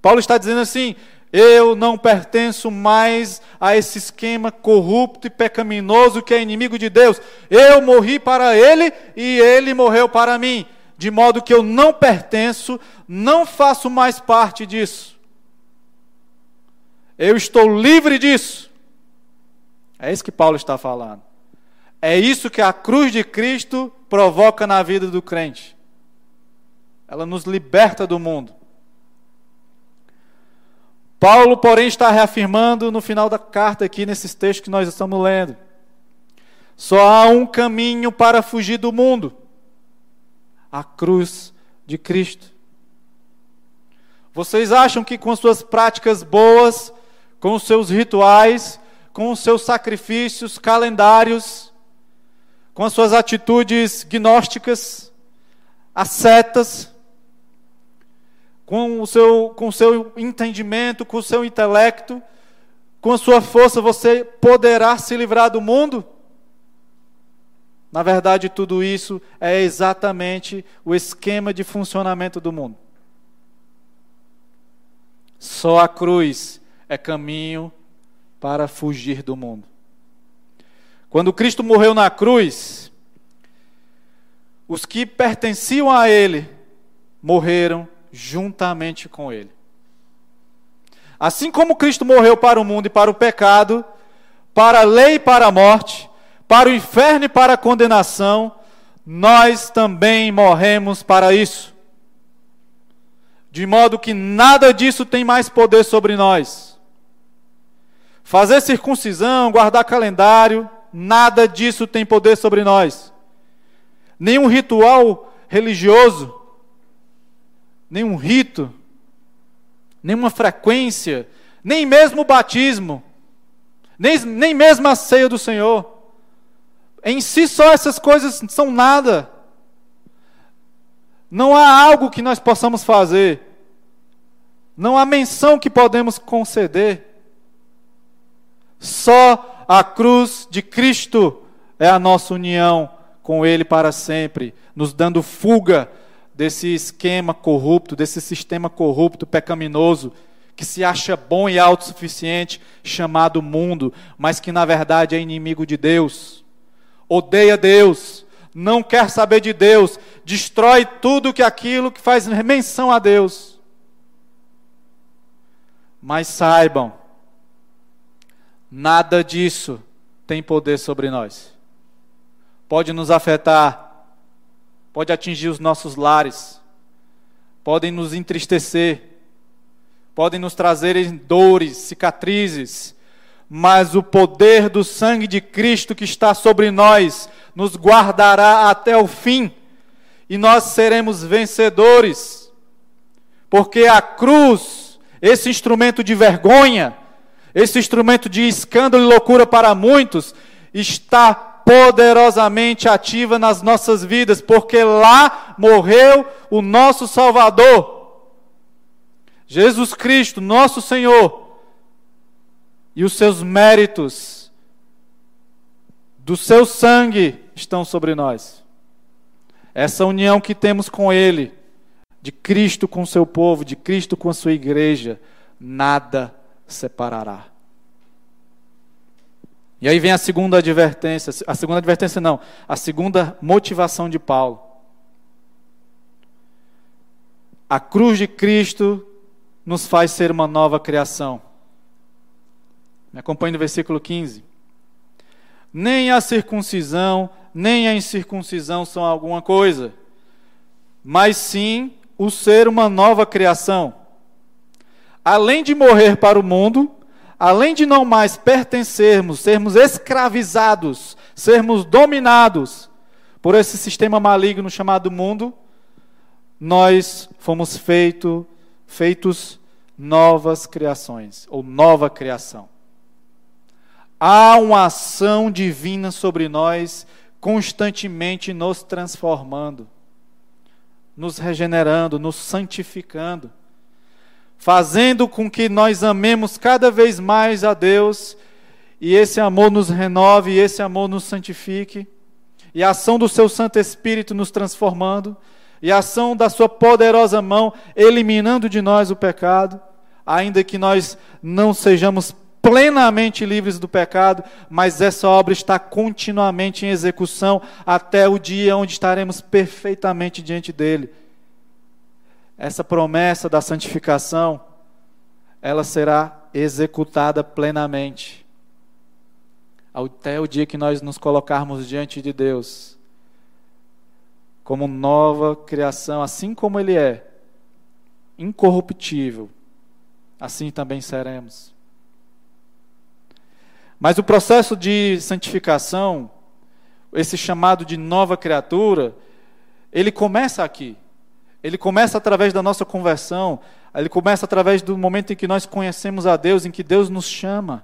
Paulo está dizendo assim: eu não pertenço mais a esse esquema corrupto e pecaminoso que é inimigo de Deus. Eu morri para ele e ele morreu para mim, de modo que eu não pertenço, não faço mais parte disso. Eu estou livre disso. É isso que Paulo está falando. É isso que a cruz de Cristo provoca na vida do crente. Ela nos liberta do mundo. Paulo, porém, está reafirmando no final da carta aqui, nesses textos que nós estamos lendo. Só há um caminho para fugir do mundo: a cruz de Cristo. Vocês acham que com suas práticas boas, com seus rituais, com seus sacrifícios, calendários, com as suas atitudes gnósticas, ascetas, com o seu, com o seu entendimento, com o seu intelecto, com a sua força você poderá se livrar do mundo? Na verdade, tudo isso é exatamente o esquema de funcionamento do mundo. Só a cruz é caminho para fugir do mundo. Quando Cristo morreu na cruz, os que pertenciam a Ele morreram juntamente com Ele. Assim como Cristo morreu para o mundo e para o pecado, para a lei e para a morte, para o inferno e para a condenação, nós também morremos para isso. De modo que nada disso tem mais poder sobre nós. Fazer circuncisão, guardar calendário, nada disso tem poder sobre nós. Nenhum ritual religioso, nenhum rito, nenhuma frequência, nem mesmo o batismo, nem, nem mesmo a ceia do Senhor. Em si só essas coisas são nada. Não há algo que nós possamos fazer. Não há menção que podemos conceder. Só a cruz de Cristo é a nossa união com Ele para sempre, nos dando fuga desse esquema corrupto, desse sistema corrupto, pecaminoso, que se acha bom e autossuficiente, chamado mundo, mas que na verdade é inimigo de Deus odeia Deus, não quer saber de Deus, destrói tudo que aquilo que faz menção a Deus. Mas saibam, nada disso tem poder sobre nós. Pode nos afetar, pode atingir os nossos lares, podem nos entristecer, podem nos trazer dores, cicatrizes, mas o poder do sangue de Cristo que está sobre nós nos guardará até o fim, e nós seremos vencedores, porque a cruz, esse instrumento de vergonha, esse instrumento de escândalo e loucura para muitos, está poderosamente ativa nas nossas vidas, porque lá morreu o nosso Salvador. Jesus Cristo, nosso Senhor, e os seus méritos do seu sangue estão sobre nós. Essa união que temos com Ele, de Cristo com o seu povo, de Cristo com a sua igreja, nada separará. E aí vem a segunda advertência, a segunda advertência não, a segunda motivação de Paulo. A cruz de Cristo nos faz ser uma nova criação. Me acompanhe no versículo 15. Nem a circuncisão, nem a incircuncisão são alguma coisa, mas sim o ser uma nova criação. Além de morrer para o mundo, além de não mais pertencermos, sermos escravizados, sermos dominados por esse sistema maligno chamado mundo, nós fomos feito, feitos novas criações, ou nova criação. Há uma ação divina sobre nós, constantemente nos transformando, nos regenerando, nos santificando, fazendo com que nós amemos cada vez mais a Deus e esse amor nos renove, e esse amor nos santifique, e a ação do seu Santo Espírito nos transformando, e a ação da sua poderosa mão eliminando de nós o pecado, ainda que nós não sejamos plenamente livres do pecado, mas essa obra está continuamente em execução até o dia onde estaremos perfeitamente diante dele. Essa promessa da santificação, ela será executada plenamente. Até o dia que nós nos colocarmos diante de Deus, como nova criação, assim como Ele é, incorruptível, assim também seremos. Mas o processo de santificação, esse chamado de nova criatura, ele começa aqui. Ele começa através da nossa conversão, ele começa através do momento em que nós conhecemos a Deus, em que Deus nos chama,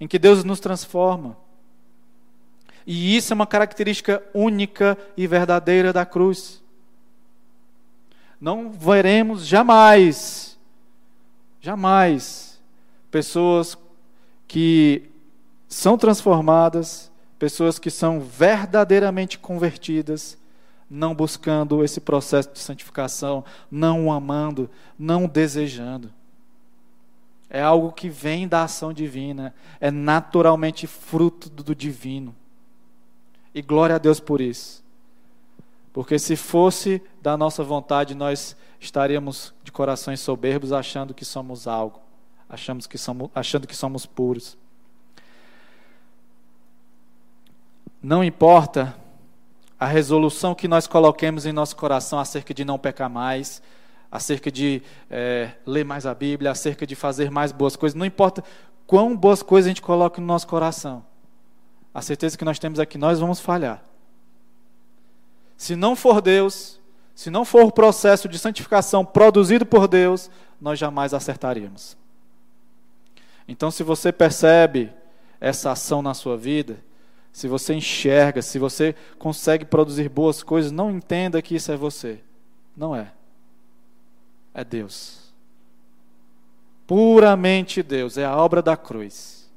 em que Deus nos transforma. E isso é uma característica única e verdadeira da cruz. Não veremos jamais, jamais, pessoas que são transformadas, pessoas que são verdadeiramente convertidas, não buscando esse processo de santificação, não amando, não desejando. É algo que vem da ação divina, é naturalmente fruto do divino. E glória a Deus por isso. Porque se fosse da nossa vontade, nós estaríamos de corações soberbos achando que somos algo, achamos que somos, achando que somos puros. Não importa a resolução que nós coloquemos em nosso coração acerca de não pecar mais, acerca de é, ler mais a Bíblia, acerca de fazer mais boas coisas, não importa quão boas coisas a gente coloca no nosso coração, a certeza que nós temos é que nós vamos falhar. Se não for Deus, se não for o processo de santificação produzido por Deus, nós jamais acertaríamos. Então, se você percebe essa ação na sua vida, se você enxerga, se você consegue produzir boas coisas, não entenda que isso é você. Não é. É Deus. Puramente Deus, é a obra da cruz.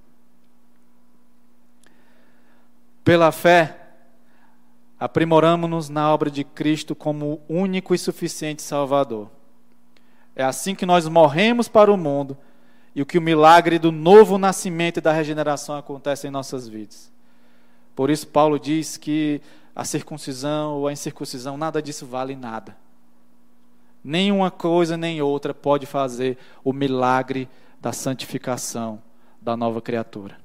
Pela fé, aprimoramos-nos na obra de Cristo como único e suficiente Salvador. É assim que nós morremos para o mundo e o que o milagre do novo nascimento e da regeneração acontece em nossas vidas. Por isso, Paulo diz que a circuncisão ou a incircuncisão, nada disso vale nada. Nenhuma coisa nem outra pode fazer o milagre da santificação da nova criatura.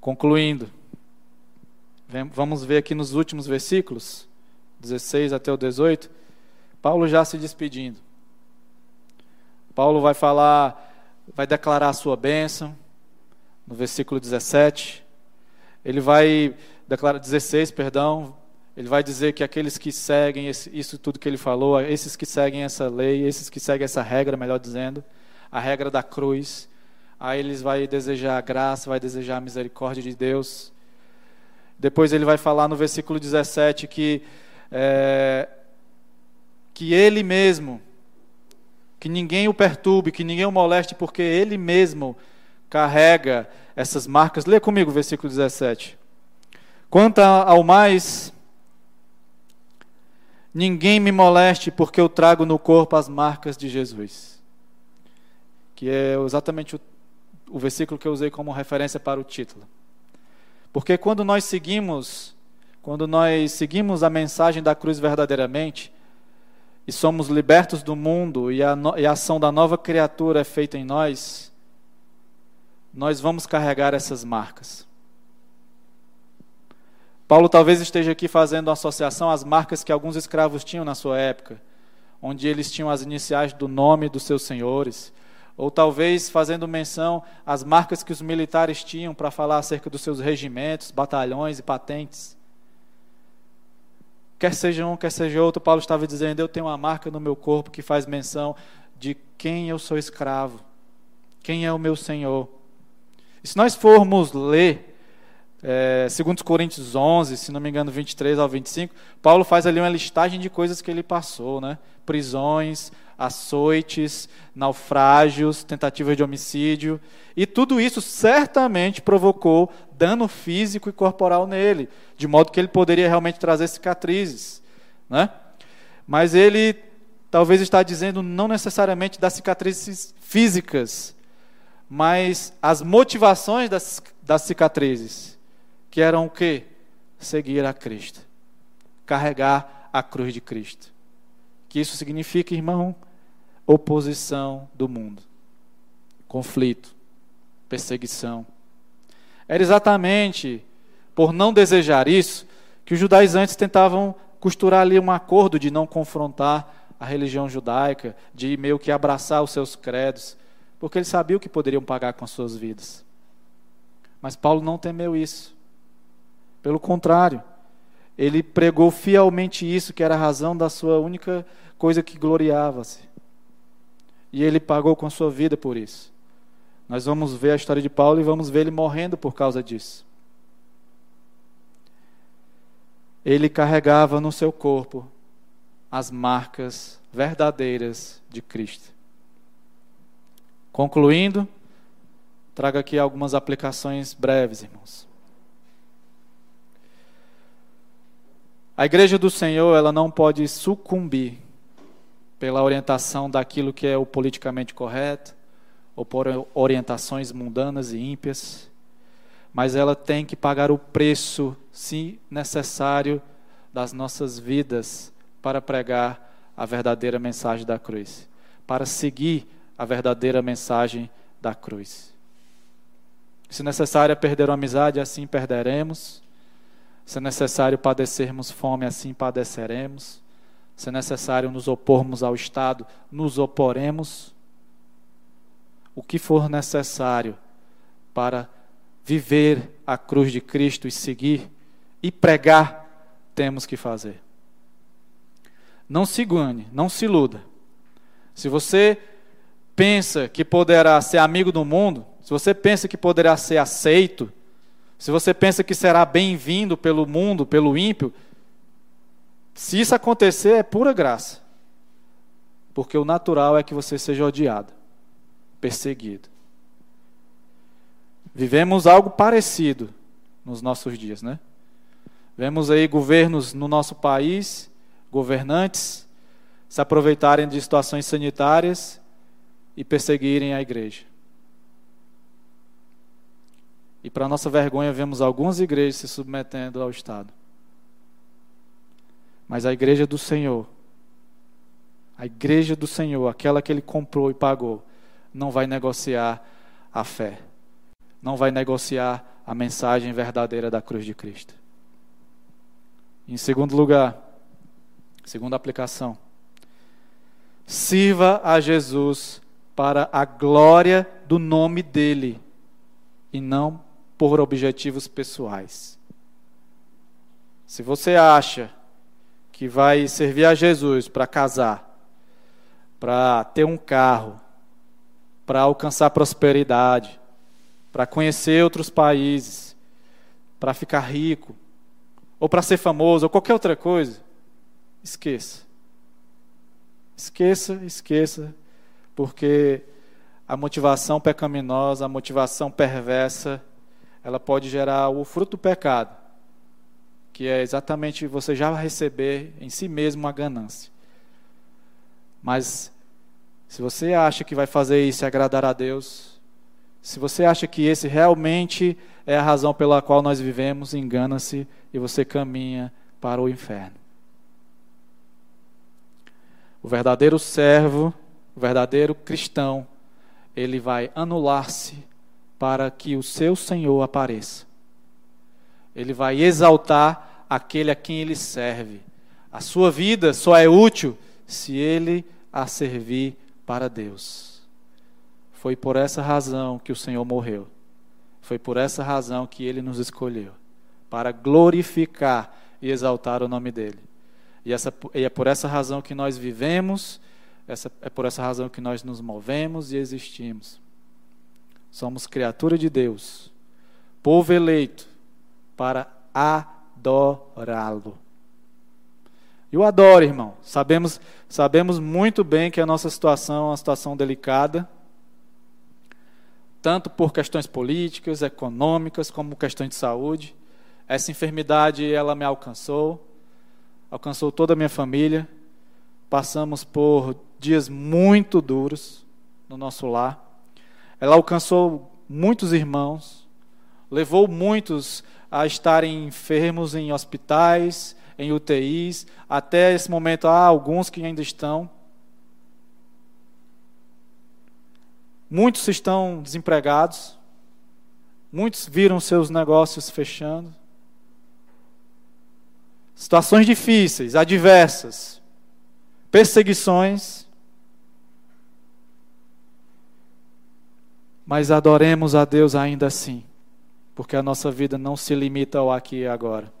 Concluindo, Vamos ver aqui nos últimos versículos, 16 até o 18, Paulo já se despedindo. Paulo vai falar, vai declarar a sua bênção, no versículo 17. Ele vai declarar 16, perdão, ele vai dizer que aqueles que seguem esse, isso tudo que ele falou, esses que seguem essa lei, esses que seguem essa regra, melhor dizendo, a regra da cruz, aí eles vai desejar a graça, vai desejar a misericórdia de Deus. Depois ele vai falar no versículo 17 que, é, que ele mesmo, que ninguém o perturbe, que ninguém o moleste, porque ele mesmo carrega essas marcas. Lê comigo o versículo 17. Quanto ao mais, ninguém me moleste, porque eu trago no corpo as marcas de Jesus. Que é exatamente o, o versículo que eu usei como referência para o título. Porque quando nós seguimos, quando nós seguimos a mensagem da cruz verdadeiramente, e somos libertos do mundo e a, e a ação da nova criatura é feita em nós, nós vamos carregar essas marcas. Paulo talvez esteja aqui fazendo associação às marcas que alguns escravos tinham na sua época, onde eles tinham as iniciais do nome dos seus senhores, ou talvez fazendo menção às marcas que os militares tinham para falar acerca dos seus regimentos, batalhões e patentes. Quer seja um, quer seja outro, Paulo estava dizendo: Eu tenho uma marca no meu corpo que faz menção de quem eu sou escravo, quem é o meu Senhor. E se nós formos ler, é, segundo Coríntios 11, se não me engano, 23 ao 25, Paulo faz ali uma listagem de coisas que ele passou, né? Prisões, açoites, naufrágios, tentativas de homicídio, e tudo isso certamente provocou dano físico e corporal nele, de modo que ele poderia realmente trazer cicatrizes, né? Mas ele talvez está dizendo não necessariamente das cicatrizes físicas, mas as motivações das, das cicatrizes, que eram o quê? Seguir a Cristo, carregar a cruz de Cristo. Que isso significa, irmão, oposição do mundo, conflito, perseguição. Era exatamente por não desejar isso que os judaizantes tentavam costurar ali um acordo de não confrontar a religião judaica, de meio que abraçar os seus credos, porque eles sabiam que poderiam pagar com as suas vidas. Mas Paulo não temeu isso. Pelo contrário, ele pregou fielmente isso, que era a razão da sua única coisa que gloriava-se. E ele pagou com a sua vida por isso. Nós vamos ver a história de Paulo e vamos ver ele morrendo por causa disso. Ele carregava no seu corpo as marcas verdadeiras de Cristo. Concluindo, trago aqui algumas aplicações breves, irmãos. A igreja do Senhor, ela não pode sucumbir pela orientação daquilo que é o politicamente correto, ou por orientações mundanas e ímpias, mas ela tem que pagar o preço, se necessário, das nossas vidas para pregar a verdadeira mensagem da cruz, para seguir a verdadeira mensagem da cruz. Se necessário é perder uma amizade, assim perderemos. Se necessário padecermos fome, assim padeceremos. Se necessário nos opormos ao Estado, nos oporemos. O que for necessário para viver a cruz de Cristo e seguir e pregar, temos que fazer. Não se engane, não se iluda. Se você pensa que poderá ser amigo do mundo, se você pensa que poderá ser aceito, se você pensa que será bem-vindo pelo mundo, pelo ímpio, se isso acontecer é pura graça. Porque o natural é que você seja odiado, perseguido. Vivemos algo parecido nos nossos dias, né? Vemos aí governos no nosso país, governantes, se aproveitarem de situações sanitárias e perseguirem a igreja. E para nossa vergonha, vemos algumas igrejas se submetendo ao Estado. Mas a igreja do Senhor, a igreja do Senhor, aquela que ele comprou e pagou, não vai negociar a fé, não vai negociar a mensagem verdadeira da cruz de Cristo. Em segundo lugar, segunda aplicação, sirva a Jesus para a glória do nome dele e não por objetivos pessoais. Se você acha que vai servir a Jesus para casar, para ter um carro, para alcançar prosperidade, para conhecer outros países, para ficar rico, ou para ser famoso, ou qualquer outra coisa, esqueça. Esqueça, esqueça, porque a motivação pecaminosa, a motivação perversa, ela pode gerar o fruto do pecado, que é exatamente você já receber em si mesmo uma ganância. Mas se você acha que vai fazer isso e agradar a Deus, se você acha que esse realmente é a razão pela qual nós vivemos, engana-se e você caminha para o inferno. O verdadeiro servo, o verdadeiro cristão, ele vai anular-se para que o seu Senhor apareça. Ele vai exaltar aquele a quem ele serve. A sua vida só é útil se ele a servir para Deus. Foi por essa razão que o Senhor morreu. Foi por essa razão que ele nos escolheu para glorificar e exaltar o nome dele. E, essa, e é por essa razão que nós vivemos, essa, é por essa razão que nós nos movemos e existimos. Somos criatura de Deus, povo eleito para adorá-lo. E o adoro, irmão. Sabemos, sabemos muito bem que a nossa situação é uma situação delicada, tanto por questões políticas, econômicas, como questões de saúde. Essa enfermidade, ela me alcançou, alcançou toda a minha família. Passamos por dias muito duros no nosso lar. Ela alcançou muitos irmãos, levou muitos a estarem enfermos em hospitais, em UTIs. Até esse momento há alguns que ainda estão. Muitos estão desempregados. Muitos viram seus negócios fechando. Situações difíceis, adversas, perseguições. Mas adoremos a Deus ainda assim, porque a nossa vida não se limita ao aqui e agora.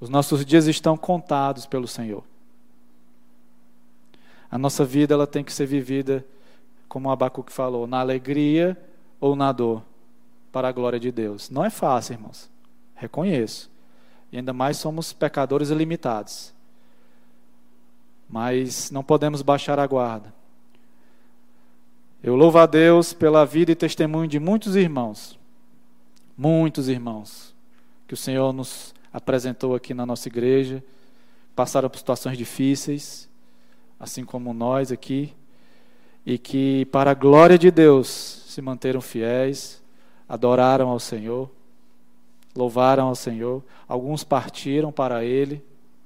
Os nossos dias estão contados pelo Senhor. A nossa vida ela tem que ser vivida, como Abacuque falou, na alegria ou na dor, para a glória de Deus. Não é fácil, irmãos. Reconheço. E ainda mais somos pecadores ilimitados. Mas não podemos baixar a guarda. Eu louvo a Deus pela vida e testemunho de muitos irmãos, muitos irmãos, que o Senhor nos apresentou aqui na nossa igreja, passaram por situações difíceis, assim como nós aqui, e que, para a glória de Deus, se manteram fiéis, adoraram ao Senhor, louvaram ao Senhor. Alguns partiram para Ele,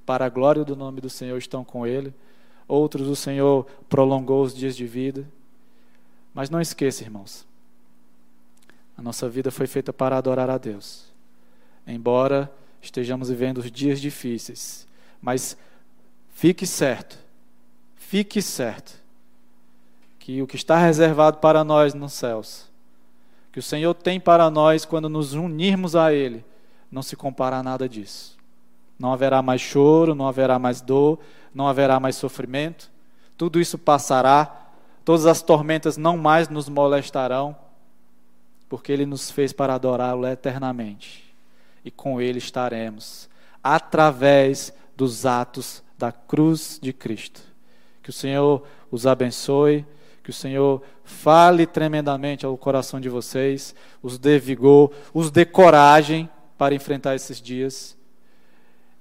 para a glória do nome do Senhor estão com Ele. Outros o Senhor prolongou os dias de vida. Mas não esqueça, irmãos, a nossa vida foi feita para adorar a Deus. Embora estejamos vivendo os dias difíceis, mas fique certo, fique certo, que o que está reservado para nós nos céus, que o Senhor tem para nós quando nos unirmos a Ele, não se compara a nada disso. Não haverá mais choro, não haverá mais dor, não haverá mais sofrimento, tudo isso passará Todas as tormentas não mais nos molestarão, porque Ele nos fez para adorá-lo eternamente. E com Ele estaremos, através dos atos da cruz de Cristo. Que o Senhor os abençoe, que o Senhor fale tremendamente ao coração de vocês, os dê vigor, os dê coragem para enfrentar esses dias.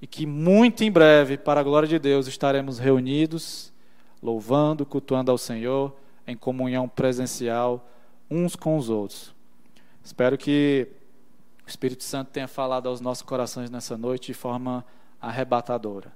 E que muito em breve, para a glória de Deus, estaremos reunidos louvando, cultuando ao Senhor, em comunhão presencial uns com os outros. Espero que o Espírito Santo tenha falado aos nossos corações nessa noite de forma arrebatadora.